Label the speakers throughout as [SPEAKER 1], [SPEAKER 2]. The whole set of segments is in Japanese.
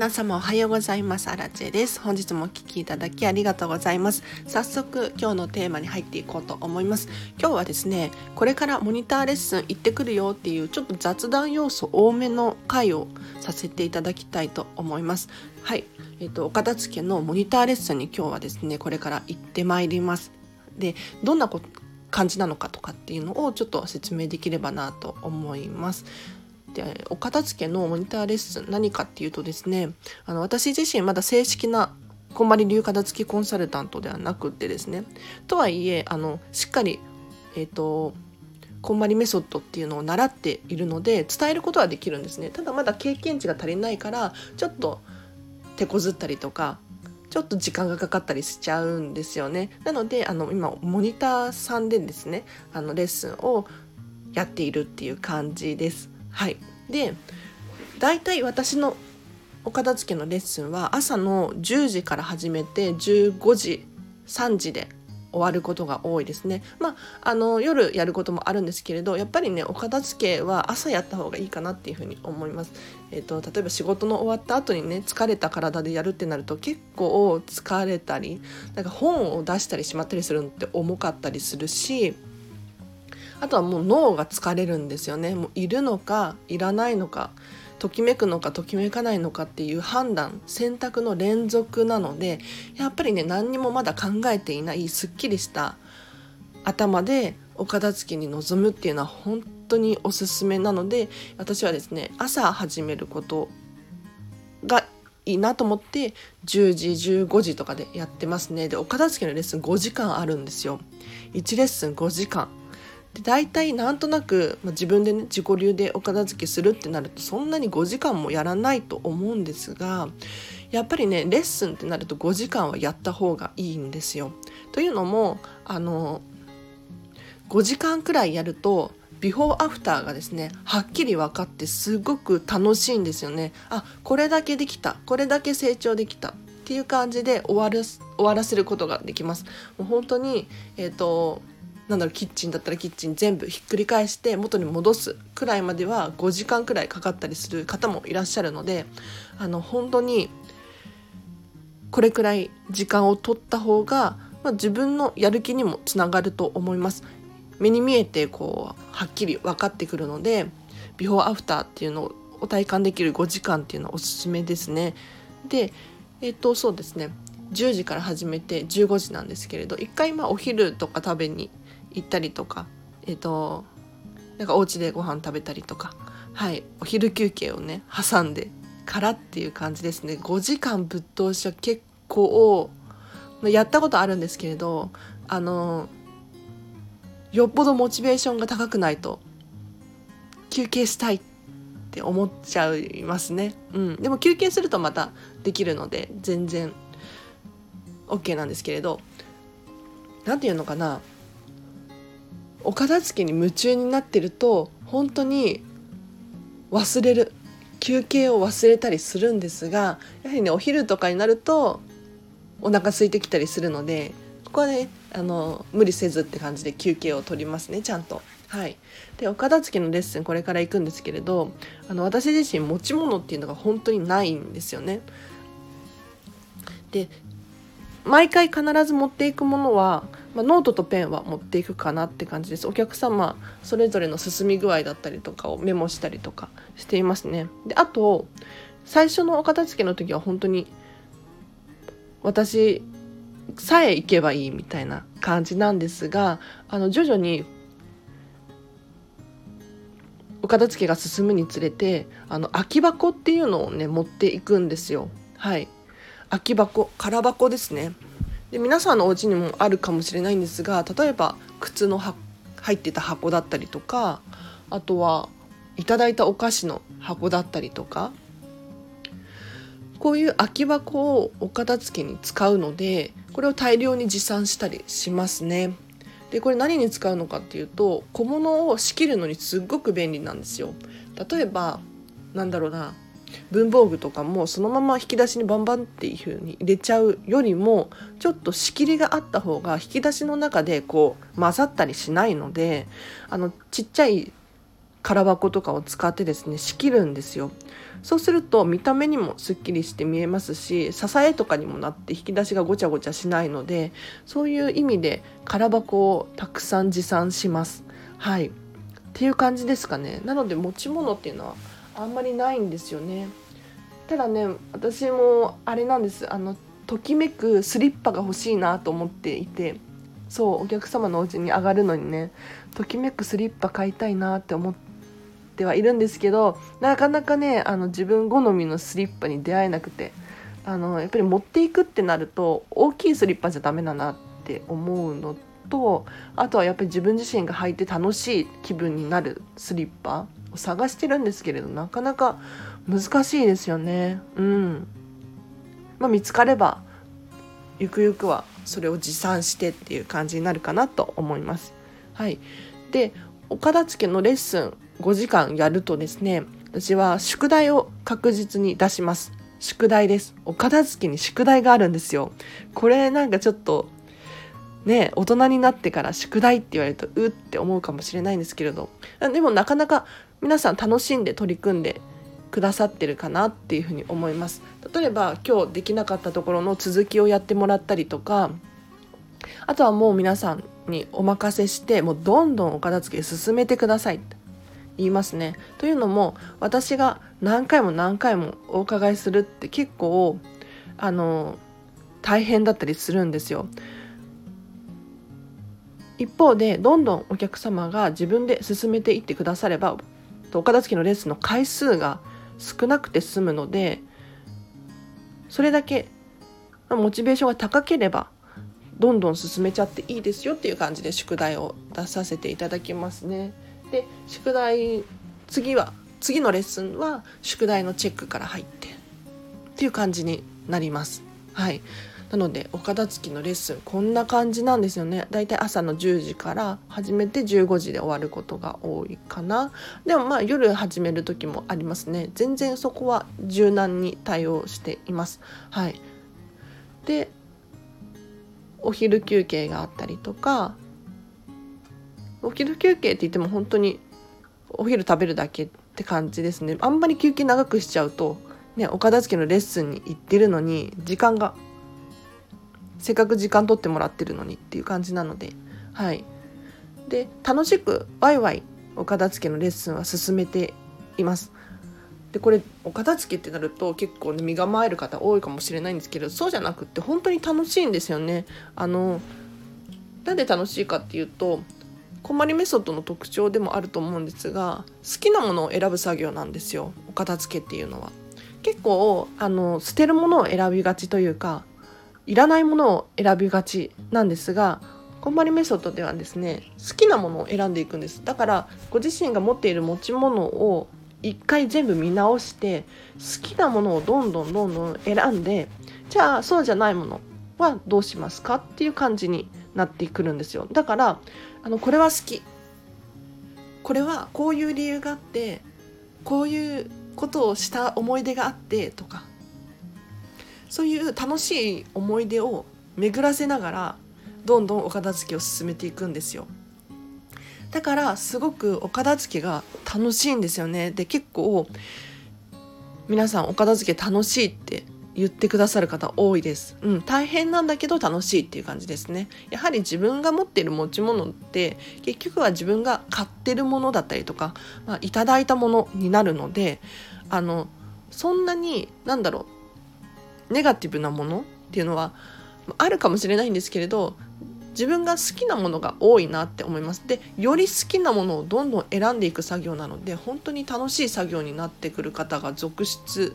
[SPEAKER 1] 皆様おはようございます。アラチェです。本日もお聞きいただきありがとうございます。早速今日のテーマに入っていこうと思います。今日はですねこれからモニターレッスン行ってくるよっていうちょっと雑談要素多めの回をさせていただきたいと思います。はい。えっ、ー、とお片付けのモニターレッスンに今日はですねこれから行ってまいります。でどんな感じなのかとかっていうのをちょっと説明できればなと思います。でお片付けのモニターレッスン何かっていうとですねあの私自身まだ正式なこんまり流片付きコンサルタントではなくってですねとはいえあのしっかりえっ、ー、とこんまりメソッドっていうのを習っているので伝えることはできるんですね。ただまだ経験値が足りないからちょっと手こずったりとかちょっと時間がかかったりしちゃうんですよね。なのであの今モニターさんでですねあのレッスンをやっているっていう感じです。はいで大体私のお片付けのレッスンは朝の10時から始めて15時3時で終わることが多いですね。まあ、あの夜やることもあるんですけれどやっぱりねお片付けは朝やった方がいいかなっていうふうに思います。えーと、例えば仕事の終わった後にね疲れた体でやるってなると結構疲れたりなんか本を出したりしまったりするのって重かったりするしあとはもう脳が疲れるんですよね。もういるのかいらないのかときめくのかときめかないのかっていう判断選択の連続なのでやっぱりね何にもまだ考えていないすっきりした頭でお片付けに臨むっていうのは本当におすすめなので私はですね朝始めることがいいなと思って10時15時とかでやってますね。でお片付けのレッスン5時間あるんですよ。1レッスン5時間。で大体なんとなく、まあ、自分でね自己流でお片付けするってなるとそんなに5時間もやらないと思うんですがやっぱりねレッスンってなると5時間はやった方がいいんですよ。というのもあの5時間くらいやるとビフォーアフターがですねはっきり分かってすごく楽しいんですよね。あこれだけできたこれだけ成長できたっていう感じで終わる終わらせることができます。もう本当にえっ、ー、となんだろうキッチンだったらキッチン全部ひっくり返して元に戻すくらいまでは5時間くらいかかったりする方もいらっしゃるのであの本当にこれくらい時間を取った方が、まあ、自分のやる気にもつながると思います。目に見えてこうはっきり分かってくるのでビフォーアフターっていうのを体感できる5時間っていうのはおすすめですね。でえっ、とそうですね10時から始めて15時なんですけれど一回まあお昼とか食べに行ったりとかえっ、ー、となんかお家でご飯食べたりとかはいお昼休憩をね挟んでからっていう感じですね。5時間ぶっ通しは結構やったことあるんですけれどあのよっぽどモチベーションが高くないと休憩したいって思っちゃいますね。うん、でも休憩するとまたできるので全然 OK なんですけれど何て言うのかな。お片付けに夢中になってると本当に忘れる休憩を忘れたりするんですがやはりねお昼とかになるとお腹空いてきたりするのでここはねあの無理せずって感じで休憩を取りますねちゃんと。はい、でお片付けのレッスンこれから行くんですけれどあの私自身持ち物っていうのが本当にないんですよね。で毎回必ず持っていくものはまあ、ノートとペンは持っていくかなって感じです。お客様それぞれの進み具合だったりとかをメモしたりとかしていますね。であと最初のお片付けの時は本当に私さえ行けばいいみたいな感じなんですがあの徐々にお片付けが進むにつれてあの空き箱っていうのをね持っていくんですよ。はい。空き箱空箱ですね。で皆さんのお家にもあるかもしれないんですが例えば靴の入ってた箱だったりとかあとはいただいたお菓子の箱だったりとかこういう空き箱をお片付けに使うのでこれを大量に持参したりしますね。でこれ何に使うのかっていうと小物を仕切るのにすっごく便利なんですよ。例えばなんだろうな文房具とかもそのまま引き出しにバンバンっていう風に入れちゃうよりもちょっと仕切りがあった方が引き出しの中でこう混ざったりしないのであのちっちゃい空箱とかを使ってですね仕切るんですよ。そうすると見た目にもすっきりして見えますし支えとかにもなって引き出しがごちゃごちゃしないのでそういう意味で空箱をたくさん持参します。はい。っていう感じですかね。なので持ち物っていうのはあんまりないんですよね。ただね私もあれなんです。あのときめくスリッパが欲しいなと思っていてそうお客様のお家に上がるのにねときめくスリッパ買いたいなって思ってはいるんですけどなかなかねあの自分好みのスリッパに出会えなくてあのやっぱり持っていくってなると大きいスリッパじゃダメだなって思うのとあとはやっぱり自分自身が履いて楽しい気分になるスリッパ探してるんですけれどなかなか難しいですよね。うん。まあ見つかればゆくゆくはそれを持参してっていう感じになるかなと思います。はい。でお片付けのレッスン5時間やるとですね私は宿題を確実に出します。宿題です。お片付けに宿題があるんですよ。これなんかちょっとね大人になってから宿題って言われるとうって思うかもしれないんですけれど。でもなかなか皆さん楽しんで取り組んでくださってるかなっていうふうに思います。例えば今日できなかったところの続きをやってもらったりとかあとはもう皆さんにお任せしてもうどんどんお片付け進めてくださいって言いますね。というのも私が何回も何回もお伺いするって結構あの大変だったりするんですよ。一方でどんどんお客様が自分で進めていってくださればお片付けのレッスンの回数が少なくて済むのでそれだけモチベーションが高ければどんどん進めちゃっていいですよっていう感じで宿題を出させていただきますね。で宿題次は次のレッスンは宿題のチェックから入ってっていう感じになります。はい、なのでお片付きのレッスンこんな感じなんですよね。だいたい朝の10時から始めて15時で終わることが多いかな。でもまあ夜始める時もありますね。全然そこは柔軟に対応しています。はい。でお昼休憩があったりとかお昼休憩って言っても本当にお昼食べるだけって感じですね。あんまり休憩長くしちゃうとねお片付けのレッスンに行ってるのに時間がせっかく時間取ってもらってるのにっていう感じなのではい。で楽しくワイワイお片付けのレッスンは進めています。でこれお片付けってなると結構ね身構える方多いかもしれないんですけどそうじゃなくって本当に楽しいんですよね。あのなんで楽しいかっていうとこまりメソッドの特徴でもあると思うんですが好きなものを選ぶ作業なんですよお片付けっていうのは。結構あの捨てるものを選びがちというかいらないものを選びがちなんですがこんまりメソッドではですね好きなものを選んでいくんです。だからご自身が持っている持ち物を一回全部見直して好きなものをどんどんどんどん選んでじゃあそうじゃないものはどうしますかっていう感じになってくるんですよ。だからあのこれは好き。これはこういう理由があってこういうことをした思い出があってとかそういう楽しい思い出を巡らせながらどんどんお片付けを進めていくんですよだからすごくお片付けが楽しいんですよねで結構皆さんお片付け楽しいって言ってくださる方多いです。うん、大変なんだけど楽しいっていう感じですね。やはり自分が持っている持ち物って結局は自分が買ってるものだったりとか、まあ、いただいたものになるので、あのそんなになんだろうネガティブなものっていうのはあるかもしれないんですけれど自分が好きなものが多いなって思います。でより好きなものをどんどん選んでいく作業なので本当に楽しい作業になってくる方が続出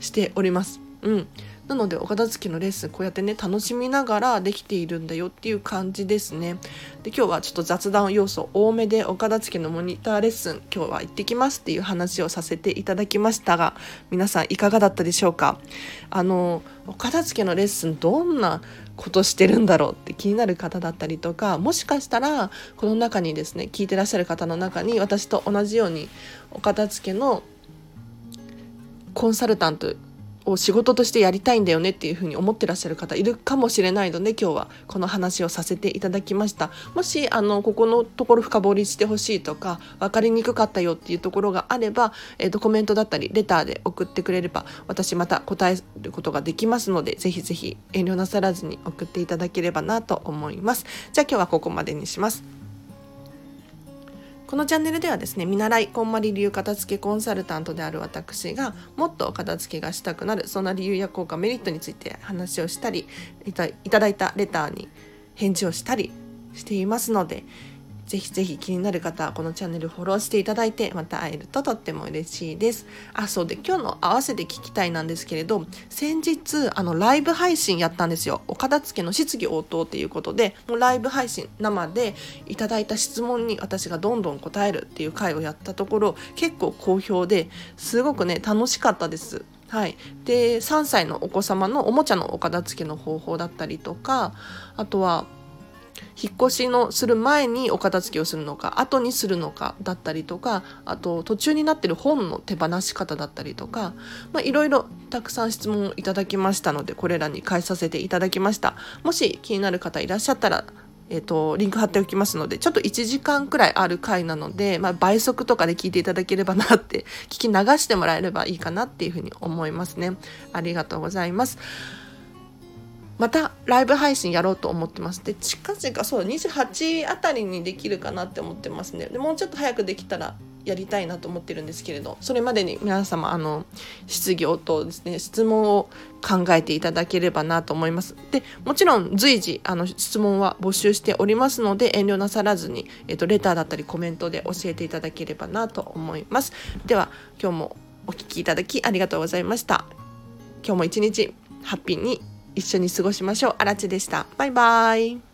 [SPEAKER 1] しております。うん。なのでお片付けのレッスンこうやってね楽しみながらできているんだよっていう感じですね。で今日はちょっと雑談要素多めでお片付けのモニターレッスン今日は行ってきますっていう話をさせていただきましたが皆さんいかがだったでしょうか？あのお片付けのレッスンどんなことしてるんだろうって気になる方だったりとかもしかしたらこの中にですね聞いてらっしゃる方の中に私と同じようにお片付けのコンサルタントを仕事としてやりたいんだよねっていうふうに思ってらっしゃる方いるかもしれないので今日はこの話をさせていただきました。もしあのここのところ深掘りしてほしいとか分かりにくかったよっていうところがあれば、えー、とコメントだったりレターで送ってくれれば私また答えることができますのでぜひぜひ遠慮なさらずに送っていただければなと思います。じゃあ今日はここまでにします。このチャンネルではですね見習いこんまり流片付けコンサルタントである私がもっと片付けがしたくなるそんな理由や効果メリットについて話をしたりいただいたレターに返事をしたりしていますのでぜひぜひ気になる方はこのチャンネルフォローしていただいてまた会えるととっても嬉しいです。あ、そうで今日の合わせて聞きたいなんですけれど先日あのライブ配信やったんですよ。お片付けの質疑応答っていうことでもうライブ配信生でいただいた質問に私がどんどん答えるっていう回をやったところ結構好評ですごくね楽しかったです。はい、で3歳のお子様のおもちゃのお片付けの方法だったりとかあとは引っ越しのする前にお片付けをするのか後にするのかだったりとかあと途中になってる本の手放し方だったりとかいろいろたくさん質問をいただきましたのでこれらに返させていただきました。もし気になる方いらっしゃったらえーと、リンク貼っておきますのでちょっと1時間くらいある回なので、まあ、倍速とかで聞いていただければなって聞き流してもらえればいいかなっていうふうに思いますね。ありがとうございます。またライブ配信やろうと思ってますで近々そう28あたりにできるかなって思ってますね。でもうちょっと早くできたらやりたいなと思ってるんですけれどそれまでに皆様あの質疑応答ですね質問を考えていただければなと思います。でもちろん随時あの質問は募集しておりますので遠慮なさらずに、えっと、レターだったりコメントで教えていただければなと思います。では今日もお聴きいただきありがとうございました。今日も一日ハッピーに。一緒に過ごしましょう。あらちでした。バイバイ。